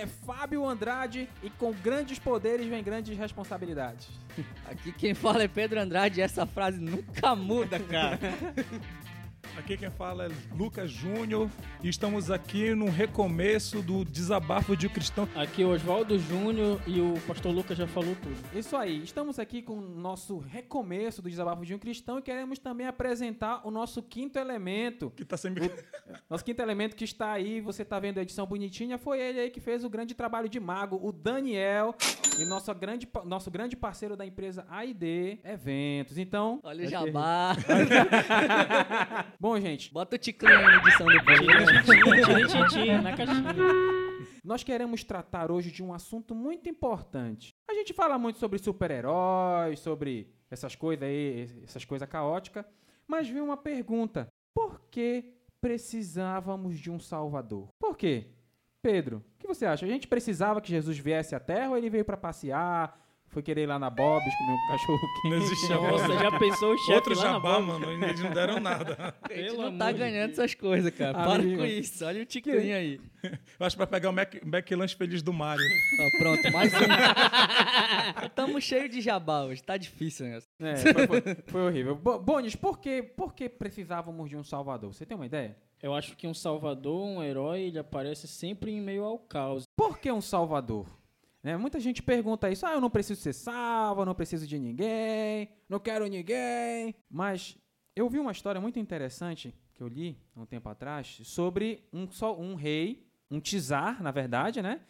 é Fábio Andrade e com grandes poderes vem grandes responsabilidades. Aqui quem fala é Pedro Andrade e essa frase nunca muda, cara. Aqui quem fala é Lucas Júnior e estamos aqui no recomeço do desabafo de um cristão. Aqui é o Oswaldo Júnior e o pastor Lucas já falou tudo. Isso aí, estamos aqui com o nosso recomeço do Desabafo de um Cristão e queremos também apresentar o nosso quinto elemento. Que tá sempre. Nosso quinto elemento que está aí, você tá vendo a edição bonitinha, foi ele aí que fez o grande trabalho de mago, o Daniel, e nosso grande, nosso grande parceiro da empresa AID Eventos. Então. Olha o jabá. Bom, gente, Bota o ticlinho na edição depois. Tiri, na caixinha. nós queremos tratar hoje de um assunto muito importante. A gente fala muito sobre super-heróis, sobre essas coisas aí, essas coisas caóticas, mas veio uma pergunta: por que precisávamos de um Salvador? Por quê? Pedro, o que você acha? A gente precisava que Jesus viesse à Terra ou ele veio para passear? Foi querer ir lá na Bob's comer um cachorro Não quente? existe Nossa, já pensou o chefe Outro lá na jabá, mano, eles não deram nada. A gente Pelo não tá ganhando Deus. essas coisas, cara. Para Amigo. com isso. Olha o ticlinho aí. Eu acho que vai pegar o Mac, McLanche Feliz do Mário. Ó, pronto, mais um. Tamo cheio de jabá hoje. Tá difícil negócio. É, foi, foi- foi horrível. Bo- Bonis, por que, por que precisávamos de um Salvador? Você tem uma ideia? Eu acho que um salvador, um herói, ele aparece sempre em meio ao caos. Por que um Salvador? Né, muita gente pergunta isso. Ah, eu não preciso ser salvo, eu não preciso de ninguém, não quero ninguém. Mas eu vi uma história muito interessante que eu li há um tempo atrás sobre um, só, um rei, um czar, na verdade, né?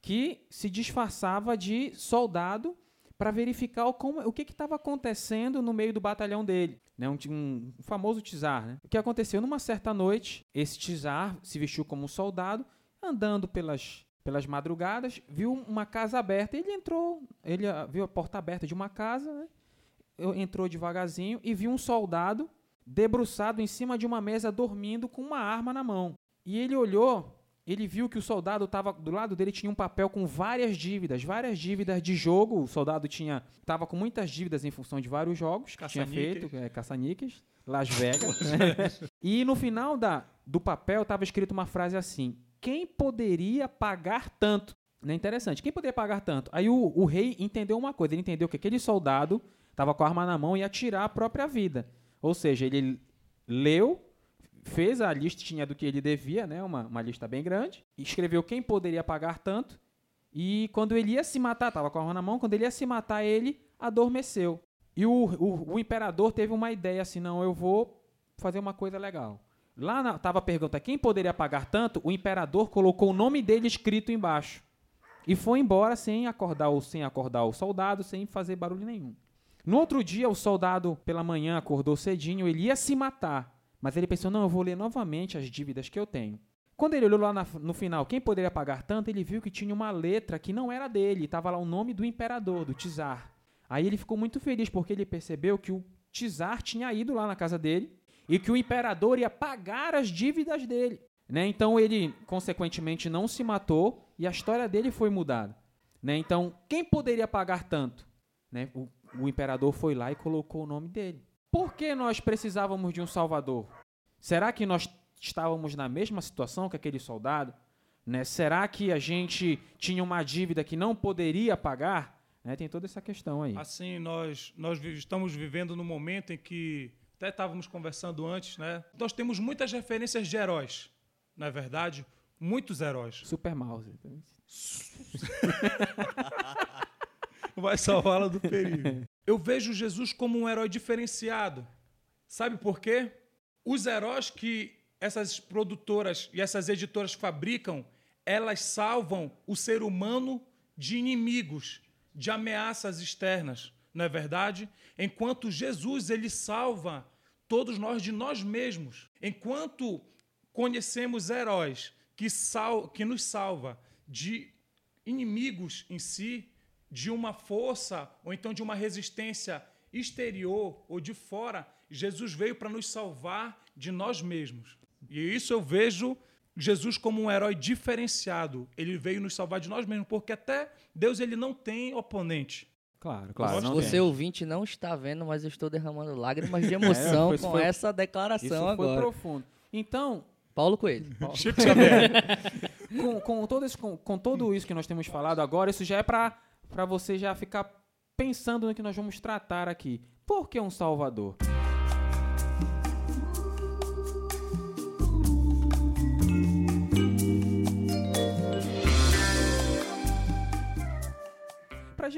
Que se disfarçava de soldado para verificar o, como, o que estava acontecendo no meio do batalhão dele. Né? Um, ti- um famoso czar. Né? O que aconteceu? Numa certa noite, esse czar se vestiu como um soldado, andando pelas, pelas madrugadas, viu uma casa aberta. Ele entrou, ele ah, viu a porta aberta de uma casa, né? Entrou devagarzinho e viu um soldado debruçado em cima de uma mesa dormindo com uma arma na mão. E ele olhou, ele viu que o soldado estava do lado dele tinha um papel com várias dívidas, várias dívidas de jogo. O soldado tinha estava com muitas dívidas em função de vários jogos que tinha feito, é, caça-níqueis, Las Vegas. né? e no final da, do papel estava escrito uma frase assim: quem poderia pagar tanto? Não é interessante. Quem poderia pagar tanto? Aí o, o rei entendeu uma coisa. Ele entendeu que aquele soldado estava com a arma na mão e ia tirar a própria vida. Ou seja, ele leu, fez a listinha do que ele devia, né? Uma, uma lista bem grande. Escreveu quem poderia pagar tanto. E quando ele ia se matar, estava com a arma na mão, quando ele ia se matar, ele adormeceu. E o, o, o imperador teve uma ideia assim: não, eu vou fazer uma coisa legal. Lá na, tava a pergunta: quem poderia pagar tanto? O imperador colocou o nome dele escrito embaixo. E foi embora sem acordar o, sem acordar o soldado, sem fazer barulho nenhum. No outro dia, o soldado, pela manhã, acordou cedinho, ele ia se matar. Mas ele pensou: não, eu vou ler novamente as dívidas que eu tenho. Quando ele olhou lá na- no final, quem poderia pagar tanto, ele viu que tinha uma letra que não era dele, estava lá o nome do imperador, do czar. Aí ele ficou muito feliz porque ele percebeu que o czar tinha ido lá na casa dele e que o imperador ia pagar as dívidas dele. Né? Então ele, consequentemente, não se matou e a história dele foi mudada. Né? Então, quem poderia pagar tanto? Né? O, o imperador foi lá e colocou o nome dele. Por que nós precisávamos de um salvador? Será que nós estávamos na mesma situação que aquele soldado? Né? Será que a gente tinha uma dívida que não poderia pagar? Né? Tem toda essa questão aí. Assim, nós, nós estamos vivendo no momento em que, até estávamos conversando antes, né? Nós temos muitas referências de heróis, não é verdade? Muitos heróis. Super mouse. Vai salvá-la do perigo. Eu vejo Jesus como um herói diferenciado. Sabe por quê? Os heróis que essas produtoras e essas editoras fabricam, elas salvam o ser humano de inimigos, de ameaças externas, não é verdade? Enquanto Jesus ele salva todos nós de nós mesmos. Enquanto conhecemos heróis que, sal, que nos salva de inimigos em si, de uma força ou então de uma resistência exterior ou de fora, Jesus veio para nos salvar de nós mesmos. E isso eu vejo Jesus como um herói diferenciado. Ele veio nos salvar de nós mesmos, porque até Deus ele não tem oponente. Claro, claro. Não Você tem. ouvinte não está vendo, mas eu estou derramando lágrimas de emoção É, foi- com foi- essa Isso declaração foi agora. profundo. Então, Paulo Coelho. Chico Xavier. com, com, todo esse- com, com tudo isso que nós temos falado agora, isso já é para você já ficar pensando no que nós vamos tratar aqui. Por que um Salvador?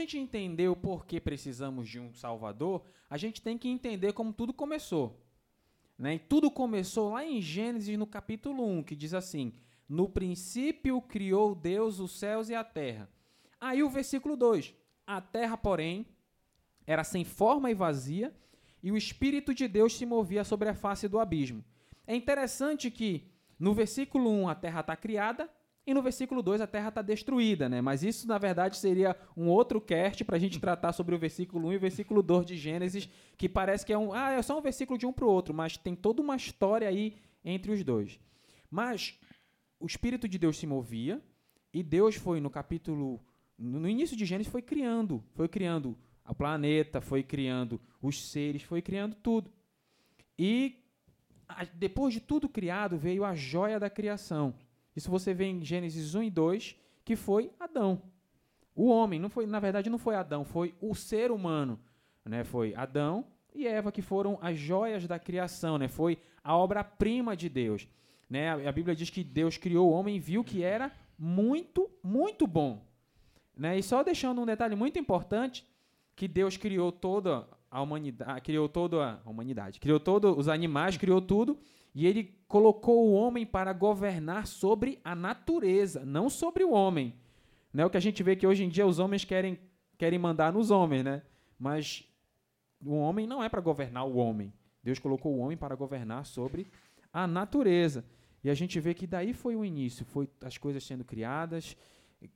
Gente entender o porquê precisamos de um Salvador, a gente tem que entender como tudo começou. Né? E tudo começou lá em Gênesis, no capítulo 1, que diz assim: No princípio criou Deus os céus e a terra. Aí o versículo 2: A terra, porém, era sem forma e vazia, e o Espírito de Deus se movia sobre a face do abismo. É interessante que no versículo 1 a terra está criada e no versículo 2 a terra está destruída, né? Mas isso, na verdade, seria um outro cast para a gente tratar sobre o versículo 1 e o versículo 2 de Gênesis, que parece que é um. Ah, é só um versículo de um para o outro, mas tem toda uma história aí entre os dois. Mas o Espírito de Deus se movia e Deus foi no capítulo. No início de Gênesis foi criando, foi criando o planeta, foi criando os seres, foi criando tudo. E depois de tudo criado veio a joia da criação. Isso você vê em Gênesis 1 e 2, que foi Adão. O homem, não foi, na verdade não foi Adão, foi o ser humano, né? Foi Adão e Eva que foram as joias da criação, né? Foi a obra-prima de Deus, né? A, a Bíblia diz que Deus criou o homem e viu que era muito, muito bom, né? E só deixando um detalhe muito importante, que Deus criou toda a humanidade, criou toda a humanidade, criou todos os animais, criou tudo, e ele colocou o homem para governar sobre a natureza, não sobre o homem. Né? O que a gente vê que hoje em dia os homens querem, querem mandar nos homens, né? Mas o homem não é para governar o homem. Deus colocou o homem para governar sobre a natureza. E a gente vê que daí foi o início, foi as coisas sendo criadas,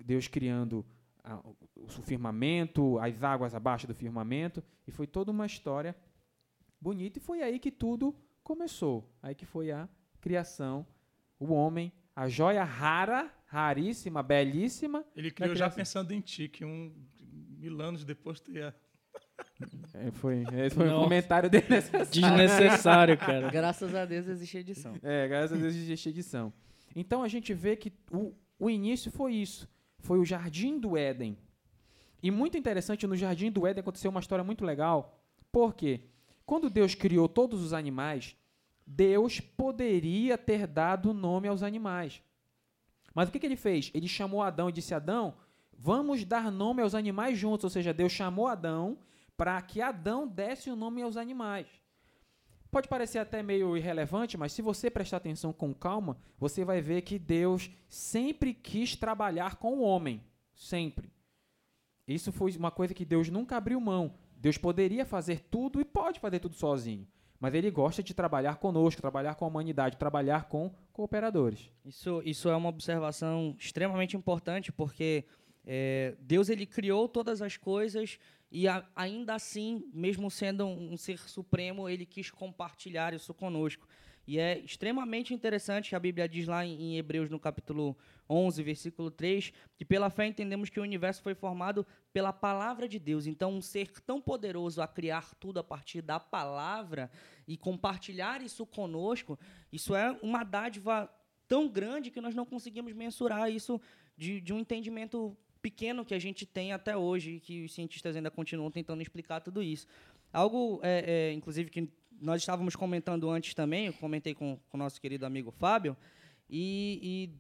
Deus criando a- o firmamento, as águas abaixo do firmamento, e foi toda uma história bonita, e foi aí que tudo começou. Aí que foi a criação, o homem, a joia rara, raríssima, belíssima. Ele criou já pensando em ti, que um mil anos depois tu ia. É, foi, esse foi um comentário desnecessário. Desnecessário, cara. Graças a Deus existe edição. É, graças a Deus existe edição. Então a gente vê que o, o início foi isso. Foi o Jardim do Éden. E muito interessante, no Jardim do Éden aconteceu uma história muito legal. Por quê? Quando Deus criou todos os animais, Deus poderia ter dado nome aos animais. Mas o que, que ele fez? Ele chamou Adão e disse: Adão, vamos dar nome aos animais juntos. Ou seja, Deus chamou Adão para que Adão desse o nome aos animais. Pode parecer até meio irrelevante, mas se você prestar atenção com calma, você vai ver que Deus sempre quis trabalhar com o homem. Sempre. Isso foi uma coisa que Deus nunca abriu mão. Deus poderia fazer tudo e pode fazer tudo sozinho. Mas ele gosta de trabalhar conosco, trabalhar com a humanidade, trabalhar com cooperadores. Isso, isso é uma observação extremamente importante, porque é, Deus ele criou todas as coisas e a- ainda assim, mesmo sendo um, ser supremo, ele quis compartilhar isso conosco. E é extremamente interessante que a Bíblia diz lá em, em Hebreus, no capítulo 11, versículo 3, que pela fé entendemos que o universo foi formado pela palavra de Deus. Então, um ser tão poderoso a criar tudo a partir da palavra e compartilhar isso conosco, isso é uma dádiva tão grande que nós não conseguimos mensurar isso de, de um entendimento pequeno que a gente tem até hoje que os cientistas ainda continuam tentando explicar tudo isso. Algo, é, é, inclusive, que nós estávamos comentando antes também, eu comentei com o nosso querido amigo Fábio, e, e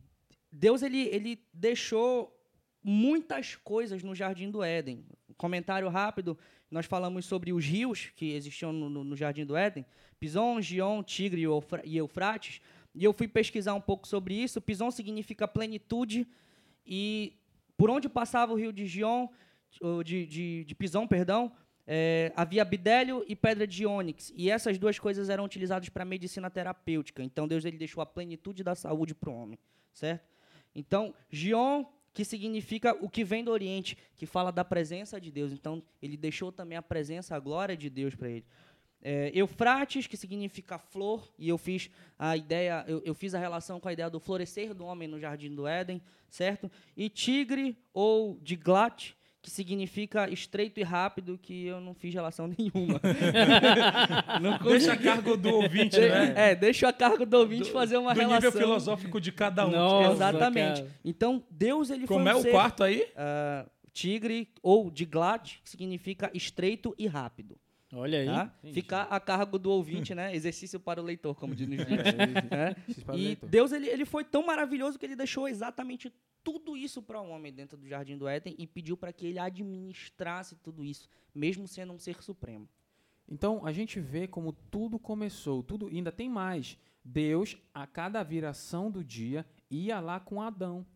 Deus ele, ele deixou muitas coisas no Jardim do Éden. Comentário rápido, nós falamos sobre os rios que existiam no, no- no Jardim do Éden, Pison, Gion, Tigre e Eufrates, e eu fui pesquisar um pouco sobre isso. Pison significa plenitude, e por onde passava o rio de Gion, de, de, de Pison, perdão, é, havia bidélio e pedra de ônix, e essas duas coisas eram utilizadas para medicina terapêutica. Então Deus ele deixou a plenitude da saúde para o homem, certo? Então, Gion, que significa o que vem do Oriente, que fala da presença de Deus. Então, ele deixou também a presença, a glória de Deus para ele. É, Eufrates, que significa flor, e eu fiz a ideia, eu, eu fiz a relação com a ideia do florescer do homem no jardim do Éden, certo? E tigre ou Diglat, que significa estreito e rápido, que eu não fiz relação nenhuma. não Deixa a cargo do ouvinte, né? É, deixa a cargo do ouvinte fazer uma do relação. nível filosófico de cada um. Nossa, Exatamente. cara. Então, Deus ele Como foi é um o ser, quarto aí? ah, tigre ou de glad, que significa estreito e rápido. Olha aí. Tá? Ficar a cargo do ouvinte, né? Exercício para o leitor, como diz nos né? Esses para o E leitor. Deus ele, ele foi tão maravilhoso que ele deixou exatamente tudo isso para o homem dentro do jardim do Éden e pediu para que ele administrasse tudo isso, mesmo sendo um ser supremo. Então a gente vê como tudo começou, tudo ainda tem mais. Deus, a cada viração do dia, ia lá com Adão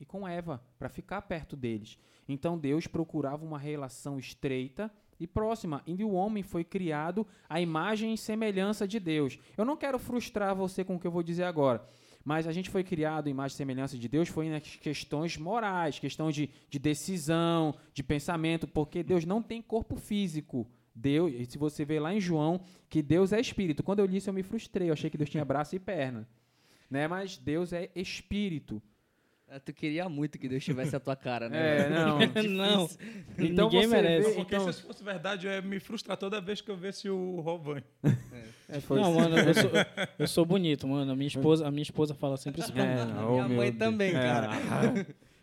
e com Eva para ficar perto deles. Então Deus procurava uma relação estreita e próxima, e o homem foi criado à imagem e semelhança de Deus. Eu não quero frustrar você com o que eu vou dizer agora, mas a gente foi criado à imagem e semelhança de Deus foi nas questões morais, questão de, de decisão, de pensamento, porque Deus não tem corpo físico. Deus, se você vê lá em João, que Deus é espírito. Quando eu li isso, eu me frustrei. Eu achei que Deus tinha braço e perna. Né? Mas Deus é espírito. É, Tu queria muito que Deus tivesse a tua cara, né? É, não. Não. Então Ninguém você merece. vê- Porque então- se isso fosse verdade, eu ia me frustrar toda vez que eu visse o Rovan. É, foi Não, mano, eu sou, eu sou bonito, mano. A minha esposa, a minha esposa fala sempre isso pra mim. É, Minha oh, mãe Deus. também, cara.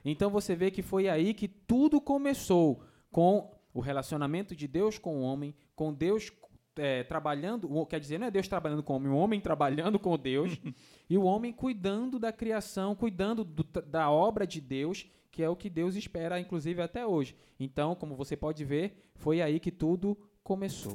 Então você vê que foi aí que tudo começou com o relacionamento de Deus com o homem, com Deus é, trabalhando, quer dizer, não é Deus trabalhando com o homem, o homem trabalhando com Deus e o homem cuidando da criação, cuidando do- da obra de Deus, que é o que Deus espera, inclusive até hoje. Então, como você pode ver, foi aí que tudo começou.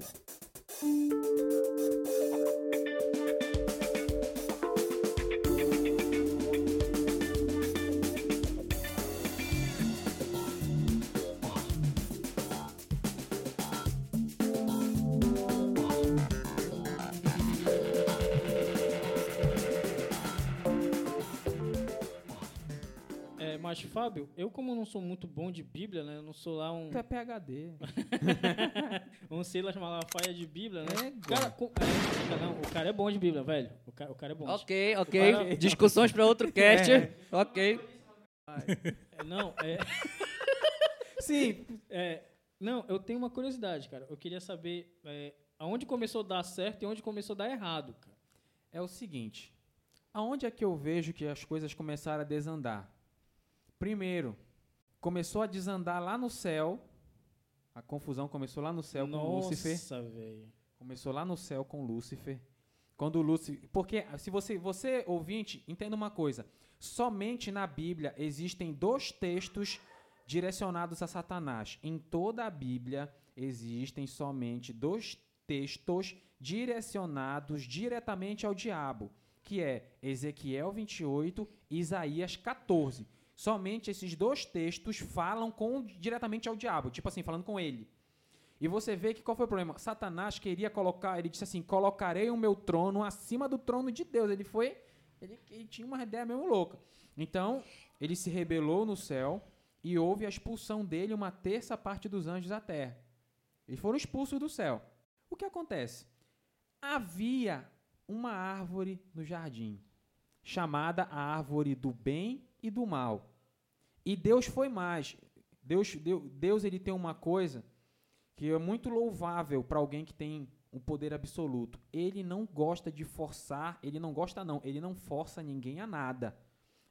Mas, Fábio, eu como não sou muito bom de Bíblia, né? Eu não sou lá um, Tu é PHD. um Silas Malafaia de Bíblia, né? É, o, cara, com- é, não, o cara é bom de Bíblia, velho. O cara, o cara é bom. Ok, ok. Para- Discussões para outro cast. Ok. É, não, é, Sim, é, não, eu tenho uma curiosidade, cara. Eu queria saber é, aonde começou a dar certo e onde começou a dar errado, cara. é o seguinte: aonde é que eu vejo que as coisas começaram a desandar? Primeiro, começou a desandar lá no céu. A confusão começou lá no céu com Lúcifer. Nossa, velho. Começou lá no céu com Lúcifer. Quando Lúcifer, porque se você, você ouvinte, entenda uma coisa. Somente na Bíblia existem dois textos direcionados a Satanás. Em toda a Bíblia existem somente dois textos direcionados diretamente ao diabo, que é Ezequiel 28 e Isaías 14. Somente esses dois textos falam com diretamente ao diabo, tipo assim, falando com ele. E você vê que qual foi o problema? Satanás queria colocar, ele disse assim: colocarei o meu trono acima do trono de Deus. Ele foi, ele, ele tinha uma ideia mesmo louca. Então, ele se rebelou no céu e houve a expulsão dele, uma terça parte dos anjos da terra. Eles foram expulsos do céu. O que acontece? Havia uma árvore no jardim, chamada a árvore do bem e do mal. E Deus foi mais. Deus, Deus, ele tem uma coisa que é muito louvável para alguém que tem um poder absoluto. Ele não gosta de forçar, ele não gosta não, ele não força ninguém a nada.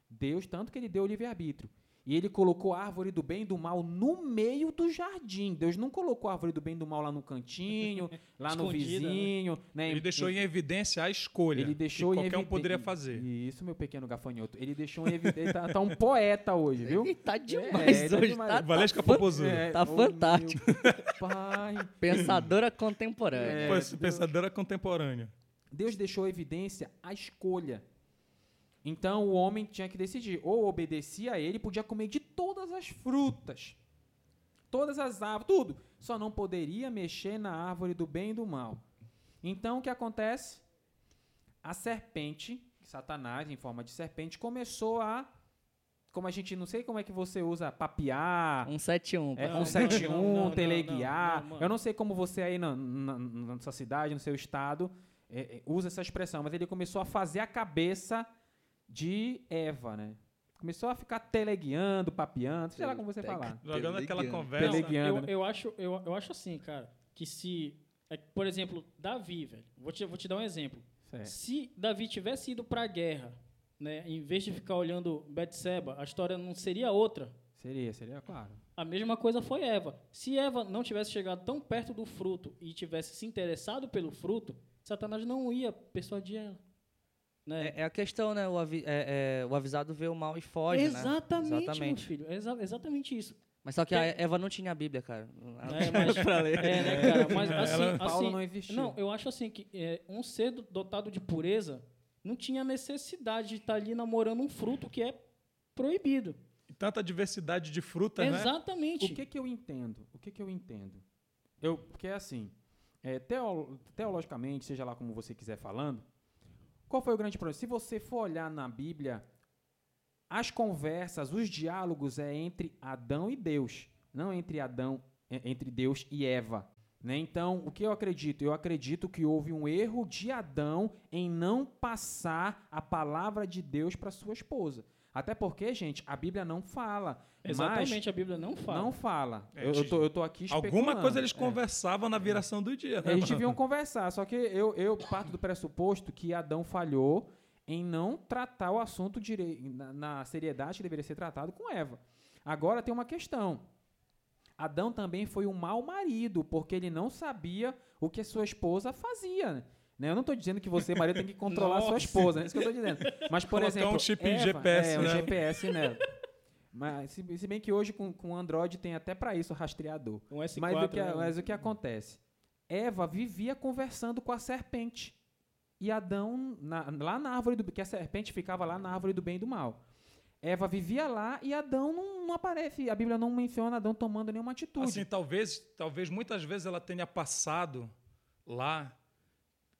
Deus, tanto que ele deu o livre-arbítrio. E ele colocou a árvore do bem e do mal no meio do jardim. Deus não colocou a árvore do bem e do mal lá no cantinho, lá no né? vizinho. Né? Ele deixou em evidência a escolha. Ele deixou que em qualquer um poderia fazer. Isso, meu pequeno gafanhoto. Ele deixou em evidência. Tá, tá um poeta hoje, viu? Ele tá demais É, tá hoje. demais. Tá, Valesca fan- Popozuda. É, Tá fantástico. meu pai. Pensadora contemporânea. É. Pois, Deus. pensadora contemporânea. Deus deixou em evidência a escolha. Então o homem tinha que decidir. Ou obedecia a ele, podia comer de todas as frutas, todas as árvores, tudo. Só não poderia mexer na árvore do bem e do mal. Então o que acontece? A serpente, Satanás, em forma de serpente, começou a. Como a gente não sei como é que você usa, papiar. 171. É. Não, 171, não, não, teleguiar. não, eu não sei como você aí na, na, na sua cidade, no seu estado, é, é, usa essa expressão, mas ele começou a fazer a cabeça de Eva, né? Começou a ficar teleguiando, papeando, sei lá como você falar. Jogando aquela conversa. Teleguiando, eu, né? eu, acho, eu, eu acho assim, cara, que se. é, por exemplo, Davi, velho. Vou te, vou te dar um exemplo. Certo. Se Davi tivesse ido pra guerra, né, em vez de ficar olhando Betseba, a história não seria outra. Seria, seria claro. A mesma coisa foi Eva. Se Eva não tivesse chegado tão perto do fruto e tivesse se interessado pelo fruto, Satanás não ia persuadir ela. Né? É, é a questão, né? O, avi- é- é, o avisado vê o mal e foge, né? exatamente, meu Exatamente. filho. Exa- exatamente isso. Mas só que a Eva não tinha a Bíblia, cara. É, mas, é, né, cara? Mas assim, Ela- Paulo assim, não existiu. Não, eu acho assim que é, um ser do- dotado de pureza não tinha necessidade de estar ali namorando um fruto que é proibido. E tanta diversidade de frutas, né? Exatamente. O que que eu entendo? O que que eu entendo? Eu, porque é assim, é, teo- teologicamente, seja lá como você quiser falando, qual foi o grande problema? Se você for olhar na Bíblia, as conversas, os diálogos é entre Adão e Deus, não entre Adão, é, entre Deus e Eva. Né? Então, o que eu acredito? Eu acredito que houve um erro de Adão em não passar a palavra de Deus para sua esposa. Até porque, gente, a Bíblia não fala. mas Exatamente, a Bíblia não fala. não fala. É, eu, eu, tô, eu tô aqui Alguma especulando. coisa eles É. conversavam na viração do dia, né? Eles mano? deviam conversar, só que eu, eu parto do pressuposto que Adão falhou em não tratar o assunto direi- na, na seriedade que deveria ser tratado com Eva. Agora tem uma questão. Adão também foi um mau marido, porque ele não sabia o que a sua esposa fazia. Né? Eu não estou dizendo que você, marido, tem que controlar a sua esposa, é isso que eu estou dizendo. Mas, por Colocar exemplo. um chip Eva, GPS, é, um né? GPS nela. Mas, se, se bem que hoje com, com Android tem até para isso o rastreador. Um S4, Mas o, que, né? mas o que acontece? Eva vivia conversando com a serpente. E Adão, na- lá na árvore do que a serpente ficava lá na árvore do bem e do mal. Eva vivia lá e Adão não, não aparece. A Bíblia não menciona Adão tomando nenhuma atitude. Assim, talvez, talvez muitas vezes ela tenha passado lá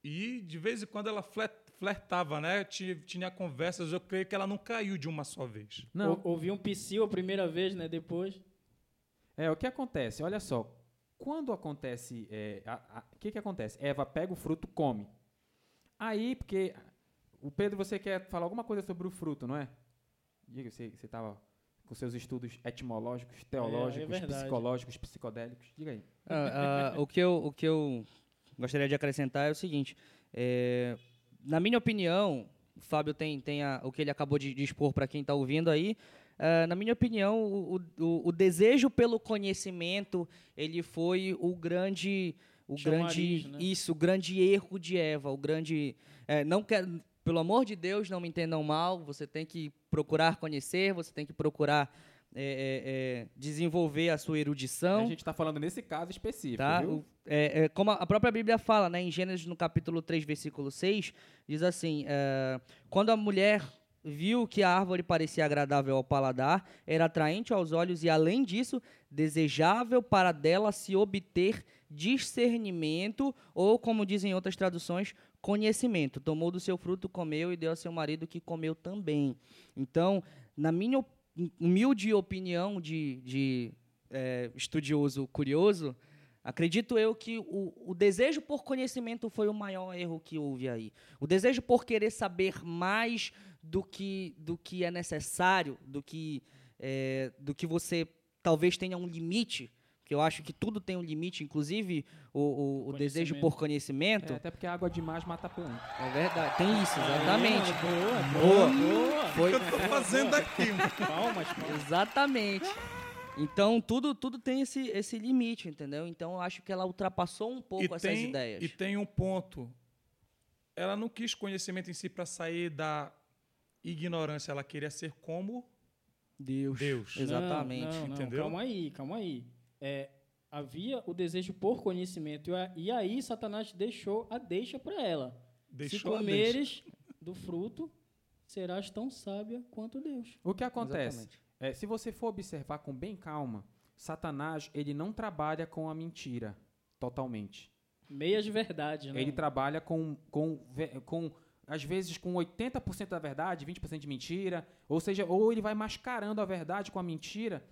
e de vez em quando ela fle- flertava, né? Tinha, tinha conversas, eu creio que ela não caiu de uma só vez. não, Ou- Ouvi um psil a primeira vez, né? Depois. é o que acontece. Olha só, quando acontece, é, o que que acontece? Eva pega o fruto, come. Aí, porque o Pedro, você quer falar alguma coisa sobre o fruto, não é? Diga, você você estava com seus estudos etimológicos, teológicos, verdade. psicológicos, psicodélicos. Diga aí. Ah, ah, o, que eu, o que eu gostaria de acrescentar é o seguinte: é, na minha opinião, o Fábio tem, tem a- o que ele acabou de, de expor para quem está ouvindo aí. ah, na minha opinião, o, o- o desejo pelo conhecimento ele foi o grande, o Chamariz, grande né? isso, o grande erro de Eva, o grande é, não quer, pelo amor de Deus, não me entendam mal. Você tem que procurar conhecer, você tem que procurar é, é, é, desenvolver a sua erudição. A gente está falando nesse caso específico, Tá? O- é, é, como a própria Bíblia fala, né, em Gênesis no capítulo 3, versículo 6, diz assim: quando a mulher viu que a árvore parecia agradável ao paladar, era atraente aos olhos e, além disso, desejável para dela se obter discernimento, ou, como dizem outras traduções, conhecimento. Tomou do seu fruto, comeu e deu a seu marido que comeu também. Então, na minha humilde opinião de, de é, estudioso curioso, acredito eu que o, o desejo por conhecimento foi o maior erro que houve aí. O desejo por querer saber mais do que, do que é necessário, do que, é, do que você talvez tenha um limite, que eu acho que tudo tem um limite, inclusive o, o- o desejo por conhecimento. É, até porque a água demais mata a planta. É verdade, tem isso, exatamente. Boa, Boa. boa. Foi, Eu tô fazendo aqui. Palmas, palmas. Exatamente. Então, tudo, tudo tem esse, esse limite, entendeu? Então, eu acho que ela ultrapassou um pouco e essas tem, ideias. E tem um ponto. Ela não quis conhecimento em si para sair da ignorância, ela queria ser como Deus. Deus. Exatamente. Não, não, não, entendeu? Calma aí, calma aí. É, havia o desejo por conhecimento e aí Satanás deixou a deixa para ela. Se Deixou a comeres do fruto, serás tão sábia quanto Deus. O que acontece? É, se você for observar com bem calma, Satanás ele não trabalha com a mentira totalmente. Meias verdades, né? Ele trabalha com, com, com às vezes com 80% da verdade, 20% de mentira, ou seja, ou ele vai mascarando a verdade com a mentira,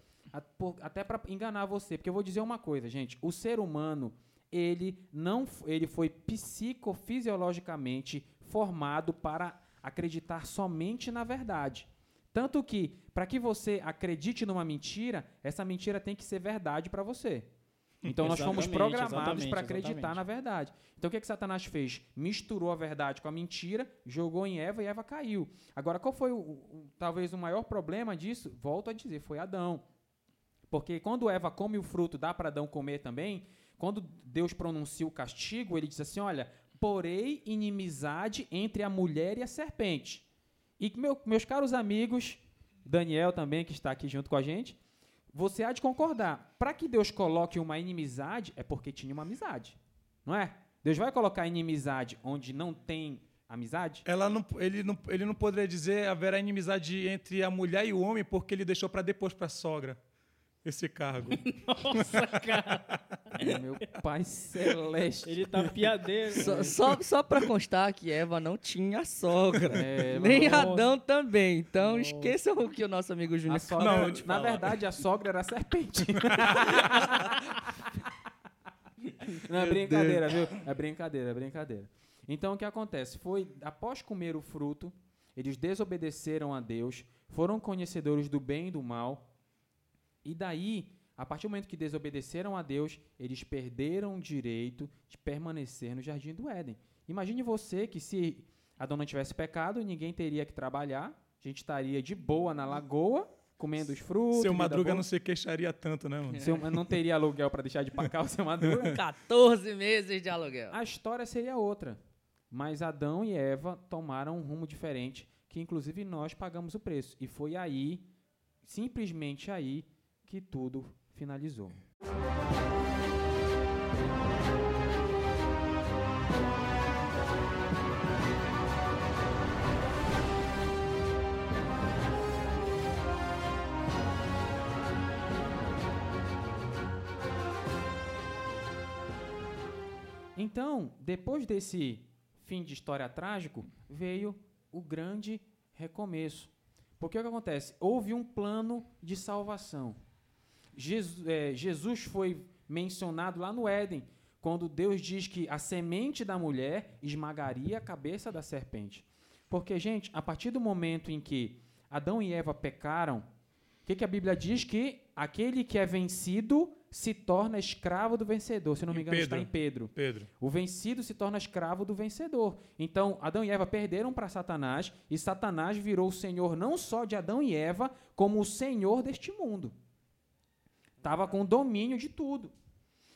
até para enganar você. Porque eu vou dizer uma coisa, gente, o ser humano, ele não ele foi psicofisiologicamente formado para acreditar somente na verdade. Tanto que, para que você acredite numa mentira, essa mentira tem que ser verdade para você. Então nós fomos programados para acreditar exatamente. na verdade. Então o que, que Satanás fez? Misturou a verdade com a mentira, jogou em Eva e Eva caiu. Agora, qual foi o, o- talvez o maior problema disso? Volto a dizer, foi Adão. Porque quando Eva come o fruto, dá para Adão comer também. Quando Deus pronuncia o castigo, ele diz assim: Olha, porei inimizade entre a mulher e a serpente. E meu- meus caros amigos, Daniel também, que está aqui junto com a gente, você há de concordar. Para que Deus coloque uma inimizade, é porque tinha uma amizade. Não é? Deus vai colocar inimizade onde não tem amizade? Ela não, ele, não, ele não poderia dizer haverá inimizade entre a mulher e o homem porque ele deixou para depois para a sogra esse cargo. Nossa, cara. Meu pai celeste. Ele tá piadeiro. Só, velho. só, só pra constar que Eva não tinha sogra. É, Nem nossa. Adão também. Então Nossa. esqueçam o que o nosso amigo Júnior sogra, Não, na falar. verdade, a sogra era a serpente. Não, é brincadeira, viu? É brincadeira, é brincadeira. Então, o que acontece? Foi, após comer o fruto, eles desobedeceram a Deus, foram conhecedores do bem e do mal, e daí, a partir do momento que desobedeceram a Deus, eles perderam o direito de permanecer no Jardim do Éden. Imagine você que se Adão não tivesse pecado, ninguém teria que trabalhar, a gente estaria de boa na lagoa, comendo os frutos. Seu Madruga não se queixaria tanto, né, mano? Seu- não teria aluguel para deixar de pagar o seu Madruga. 14 meses de aluguel. A história seria outra. Mas Adão e Eva tomaram um rumo diferente, que inclusive nós pagamos o preço. E foi aí, simplesmente aí, que tudo finalizou. Então, depois desse fim de história trágico, veio o grande recomeço. Porque o que acontece? Houve um plano de salvação. Jesus, eh, Jesus foi mencionado lá no Éden, quando Deus diz que a semente da mulher esmagaria a cabeça da serpente. Porque, gente, a partir do momento em que Adão e Eva pecaram, o que, que a Bíblia diz? Que aquele que é vencido se torna escravo do vencedor. Se não me engano, está Pedro. em Pedro. Pedro. O vencido se torna escravo do vencedor. Então, Adão e Eva perderam para Satanás e Satanás virou o senhor não só de Adão e Eva, como o senhor deste mundo. Estava com domínio de tudo.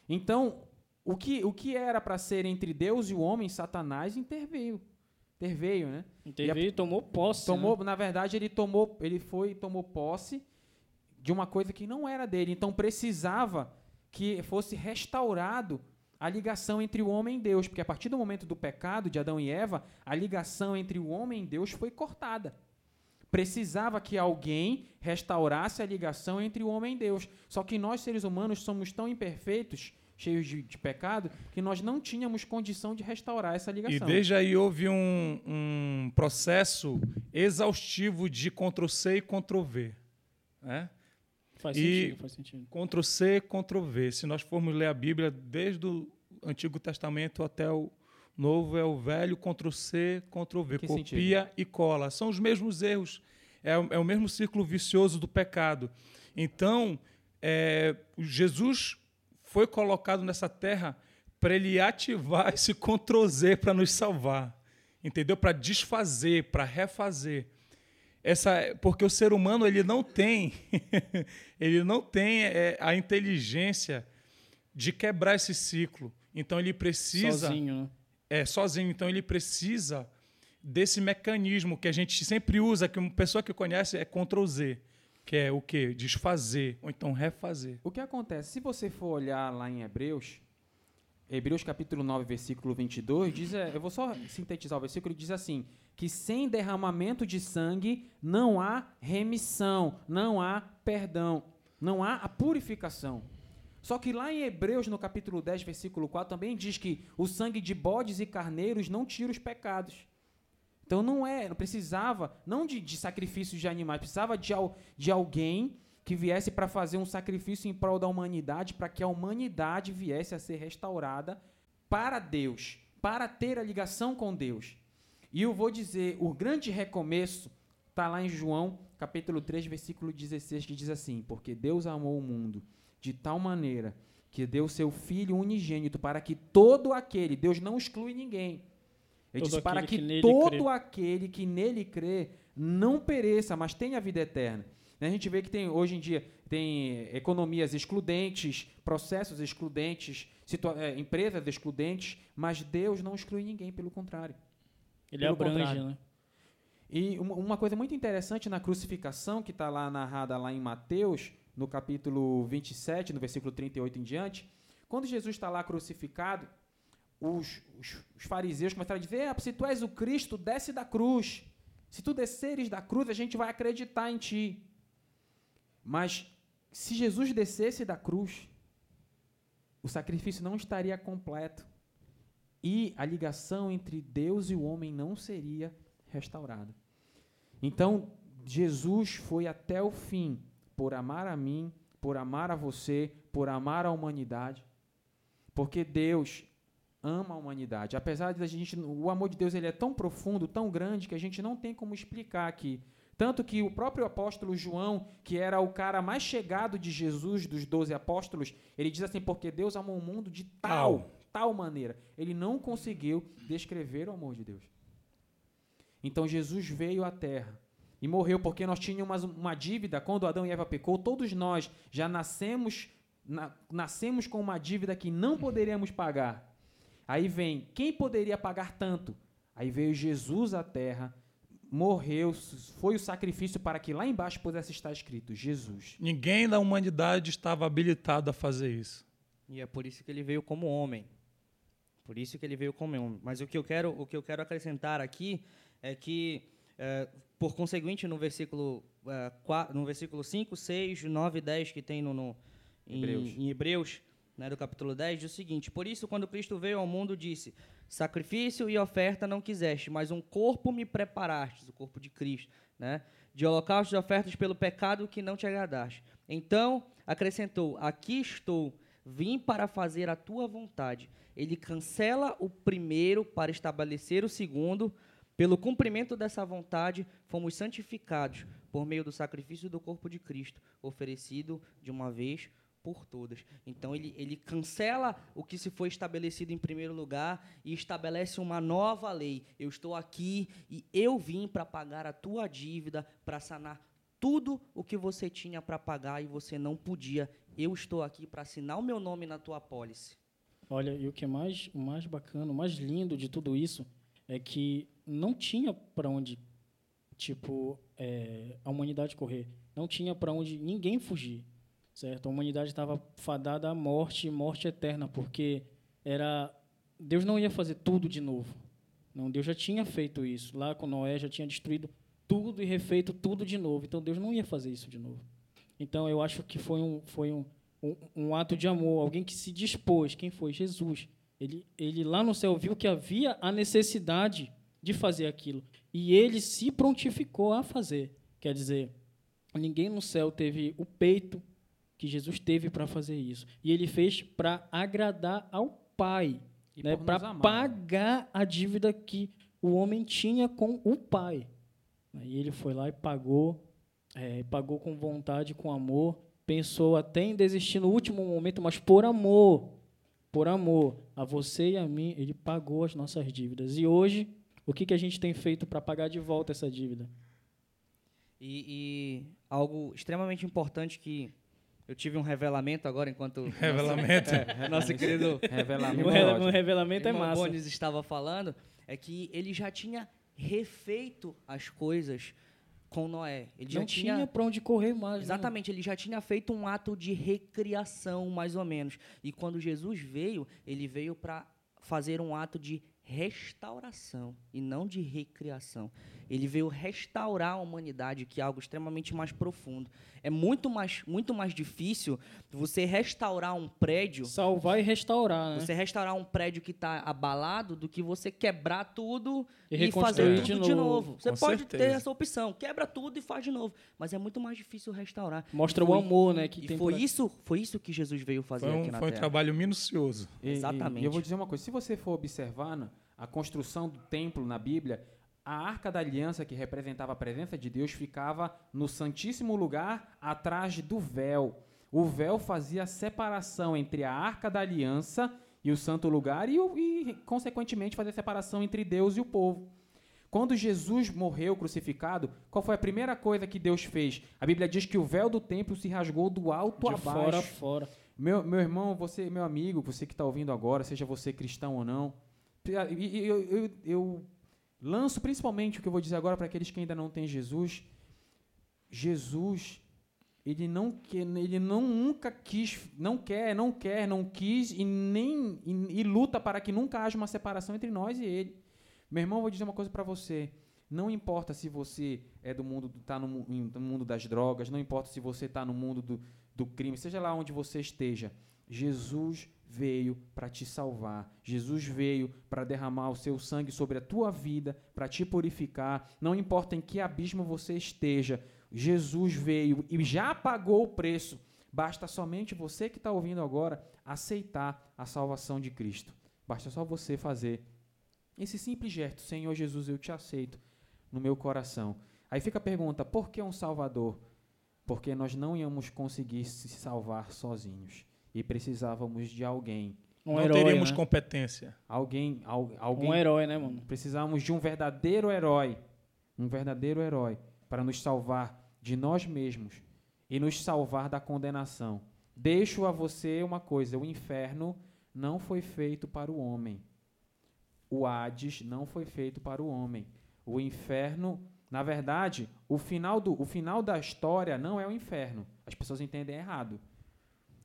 Então, o que, o que era para ser entre Deus e o homem, Satanás interveio. Interveio, né? Interveio e tomou posse. Tomou, né? na verdade, ele tomou, ele foi tomou posse de uma coisa que não era dele. Então precisava que fosse restaurado a ligação entre o homem e Deus, porque a partir do momento do pecado de Adão e Eva, a ligação entre o homem e Deus foi cortada. Precisava que alguém restaurasse a ligação entre o homem e Deus. Só que nós, seres humanos, somos tão imperfeitos, cheios de, de pecado, que nós não tínhamos condição de restaurar essa E ligação. desde aí houve um, um processo exaustivo de Ctrl-C e Ctrl-V. Né? Faz E- sentido, faz sentido. Ctrl-C, Ctrl-V. Se nós formos ler a Bíblia, desde o Antigo Testamento até o Novo, é o velho Ctrl-C, Ctrl-V. Que Copia e cola. São os mesmos erros. É, o- é o mesmo ciclo vicioso do pecado. Então, é, Jesus foi colocado nessa terra para ele ativar esse Ctrl-Z para nos salvar. Entendeu? Para desfazer, para refazer essa porque o ser humano ele não tem ele não tem é, a inteligência de quebrar esse ciclo então ele precisa Sozinho, né? É sozinho então ele precisa desse mecanismo que a gente sempre usa que uma pessoa que conhece é Ctrl Z que é o que desfazer ou então refazer O que acontece? Se você for olhar lá em Hebreus, Hebreus capítulo 9, versículo 22, diz, é, eu vou só sintetizar o versículo, diz assim, que sem derramamento de sangue não há remissão, não há perdão, não há a purificação. Só que lá em Hebreus, no capítulo 10, versículo 4, também diz que o sangue de bodes e carneiros não tira os pecados. Então não é, não precisava, não de, de sacrifícios de animais, precisava de, de alguém que viesse para fazer um sacrifício em prol da humanidade, para que a humanidade viesse a ser restaurada para Deus, para ter a ligação com Deus. E eu vou dizer, o grande recomeço está lá em João, capítulo 3, versículo 16, que diz assim: Porque Deus amou o mundo de tal maneira que deu seu Filho unigênito para que todo aquele, Deus não exclui ninguém, ele Todo diz para que, que todo crê. aquele que nele crê não pereça, mas tenha vida eterna. Né, A gente vê que tem hoje em dia tem economias excludentes, processos excludentes, eh, empresas excludentes, mas Deus não exclui ninguém, pelo contrário. Ele Pelo abrange, contrário. né? E uma, uma coisa muito interessante na crucificação, que está lá narrada lá em Mateus, no capítulo 27, no versículo 38 em diante, quando Jesus está lá crucificado, os, os- os fariseus começaram a dizer: "Ah, se tu és o Cristo, desce da cruz. Se tu desceres da cruz, a gente vai acreditar em ti. Mas se Jesus descesse da cruz, o sacrifício não estaria completo. E a ligação entre Deus e o homem não seria restaurada. Então, Jesus foi até o fim por amar a mim, por amar a você, por amar a humanidade. Porque Deus ama a humanidade. Apesar de a gente, o amor de Deus ele é tão profundo, tão grande que a gente não tem como explicar aqui. Tanto que o próprio apóstolo João, que era o cara mais chegado de Jesus, dos doze apóstolos, ele diz assim: porque Deus amou o mundo de tal, Tal. tal maneira. Ele não conseguiu descrever o amor de Deus. Então Jesus veio à terra e morreu porque nós tínhamos uma dívida. Quando Adão e Eva pecou, todos nós já nascemos, na- nascemos com uma dívida que não poderíamos pagar. Aí vem, quem poderia pagar tanto? Aí veio Jesus à terra, morreu, foi o sacrifício para que lá embaixo pudesse estar escrito Jesus. Ninguém da humanidade estava habilitado a fazer isso. E é por isso que ele veio como homem. Por isso que ele veio como homem. Mas o que eu quero, o que eu quero acrescentar aqui é que, eh, por conseguinte, no versículo, eh, qua- no versículo 5, 6, 9 e 10 que tem no, no- em, Hebreus. em Hebreus, né, do capítulo 10, diz o seguinte: Por isso, quando Cristo veio ao mundo, disse: Sacrifício e oferta não quiseste, mas um corpo me preparastes, o corpo de Cristo, né? De holocaustos e ofertas pelo pecado que não te agradaste. Então acrescentou: Aqui estou, vim para fazer a tua vontade. Ele cancela o primeiro para estabelecer o segundo. Pelo cumprimento dessa vontade, fomos santificados por meio do sacrifício do corpo de Cristo, oferecido de uma vez por todas. Então ele, ele cancela o que se foi estabelecido em primeiro lugar e estabelece uma nova lei. Eu estou aqui e eu vim para pagar a tua dívida, para sanar tudo o que você tinha para pagar e você não podia. Eu estou aqui para assinar o meu nome na tua apólice. Olha, e o que é mais, mais bacana, o mais lindo de tudo isso é que não tinha para onde, tipo, é, a humanidade correr. Não tinha para onde ninguém fugir, certo? A humanidade estava fadada à morte, morte eterna, porque era Deus não ia fazer tudo de novo. Não, Deus já tinha feito isso. Lá com Noé já tinha destruído tudo e refeito tudo de novo. Então Deus não ia fazer isso de novo. Então eu acho que foi um, foi um, um, um ato de amor, alguém que se dispôs. Quem foi? Jesus. Ele, ele lá no céu viu que havia a necessidade de fazer aquilo. E ele se prontificou a fazer. Quer dizer, ninguém no céu teve o peito que Jesus teve para fazer isso. E ele fez para agradar ao Pai, E né? para pagar a dívida que o homem tinha com o Pai. E ele foi lá e pagou, é, pagou com vontade, com amor, pensou até em desistir no último momento, mas por amor, por amor a você e a mim, ele pagou as nossas dívidas. E hoje, o que, que a gente tem feito para pagar de volta essa dívida? E, e algo extremamente importante que eu tive um revelamento agora enquanto Revelamento. nosso, nosso querido Revelamento. O é revelamento é massa. Bones estava falando é que ele já tinha refeito as coisas com Noé. Ele Não já tinha, tinha para onde correr mais. né? Exatamente, ele já tinha feito um ato de recriação, mais ou menos. E quando Jesus veio, ele veio para fazer um ato de restauração e não de recriação. Ele veio restaurar a humanidade, que é algo extremamente mais profundo. É muito mais, muito mais difícil você restaurar um prédio Salvar e restaurar, né? você restaurar um prédio que está abalado do que você quebrar tudo E e, fazer tudo de de novo. novo. Você Com pode certeza. ter essa opção, quebra tudo e faz de novo, mas é muito mais difícil restaurar. Mostra E o foi- amor, né? Que E tem foi isso, foi isso que Jesus veio fazer Foi aqui um, na foi um Terra. trabalho minucioso. E- Exatamente. E eu vou dizer uma coisa: se você for observar a construção do templo na Bíblia, A arca da aliança, que representava a presença de Deus, ficava no santíssimo lugar atrás do véu. O véu fazia a separação entre a arca da aliança e o santo lugar e, e, consequentemente, fazia a separação entre Deus e o povo. Quando Jesus morreu crucificado, qual foi a primeira coisa que Deus fez? A Bíblia diz que o véu do templo se rasgou do alto De a fora a baixo. fora. Meu, meu irmão, você, meu amigo, você que está ouvindo agora, seja você cristão ou não, e- e- eu, eu- eu lanço principalmente o que eu vou dizer agora para aqueles que ainda não têm Jesus. Jesus, ele não quer, ele não nunca quis, não quer, não quer, não quis e nem e, e luta para que nunca haja uma separação entre nós e ele. Meu irmão, eu vou dizer uma coisa para você. Não importa se você é do mundo, está no, no mundo das drogas, não importa se você está no mundo do, do crime, seja lá onde você esteja, Jesus veio para te salvar. Jesus veio para derramar o seu sangue sobre a tua vida, para te purificar. Não importa em que abismo você esteja, Jesus veio e já pagou o preço. Basta somente você que está ouvindo agora aceitar a salvação de Cristo. Basta só você fazer esse simples gesto: Senhor Jesus, eu te aceito no meu coração. Aí fica a pergunta: por que um Salvador? Porque nós não íamos conseguir se salvar sozinhos e precisávamos de alguém. Um não herói, teríamos né? competência. Alguém, al- alguém Um herói, né, mano? Precisamos de um verdadeiro herói, um verdadeiro herói para nos salvar de nós mesmos e nos salvar da condenação. Deixo a você uma coisa: o inferno não foi feito para o homem. O Hades não foi feito para o homem. O inferno, na verdade, o final, do, o final da história não é o inferno. As pessoas entendem errado.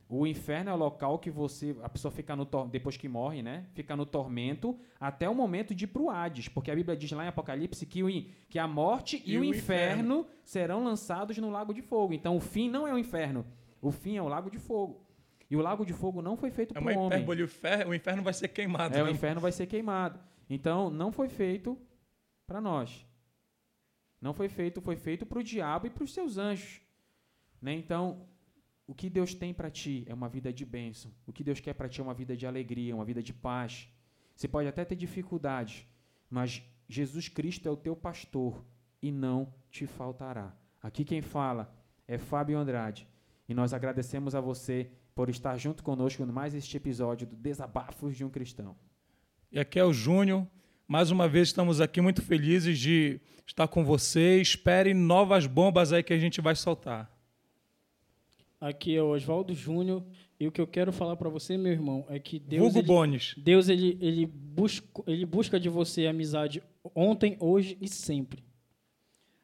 O inferno é o local que você, a pessoa fica no depois que morre, né? Fica no tormento até o momento de ir pro Hades, porque a Bíblia diz lá em Apocalipse que, o, que a morte e, E o o inferno, serão lançados no lago de fogo. Então o fim não é o inferno, o fim é o lago de fogo. E o lago de fogo não foi feito É para o homem. hipérbole. O fer- o inferno vai ser queimado. É, o né? inferno vai ser queimado. Então, não foi feito para nós. Não foi feito, foi feito para o diabo e para os seus anjos. Né? Então, o que Deus tem para ti é uma vida de bênção. O que Deus quer para ti é uma vida de alegria, uma vida de paz. Você pode até ter dificuldades, mas Jesus Cristo é o teu pastor e não te faltará. Aqui quem fala é Fábio Andrade. E nós agradecemos a você por estar junto conosco em mais este episódio do Desabafos de um Cristão. E aqui é o Júnior. Mais uma vez estamos aqui muito felizes de estar com você. Espere novas bombas aí que a gente vai soltar. Aqui é o Oswaldo Júnior e o que eu quero falar para você, meu irmão, é que Deus Vulgo ele, Bones. Deus ele, ele, busca, ele busca de você amizade ontem, hoje e sempre.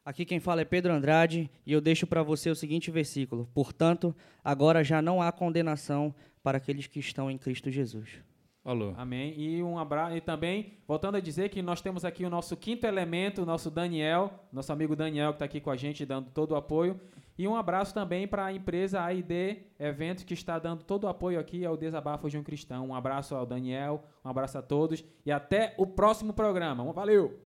Aqui quem fala é Pedro Andrade e eu deixo para você o seguinte versículo: Portanto, agora já não há condenação para aqueles que estão em Cristo Jesus. Falou. Amém. E um abraço. E também, voltando a dizer que nós temos aqui o nosso quinto elemento, o nosso Daniel, nosso amigo Daniel, que está aqui com a gente, dando todo o apoio. E um abraço também para a empresa AID Eventos, que está dando todo o apoio aqui ao Desabafo de um Cristão. Um abraço ao Daniel, um abraço a todos e até o próximo programa. Valeu!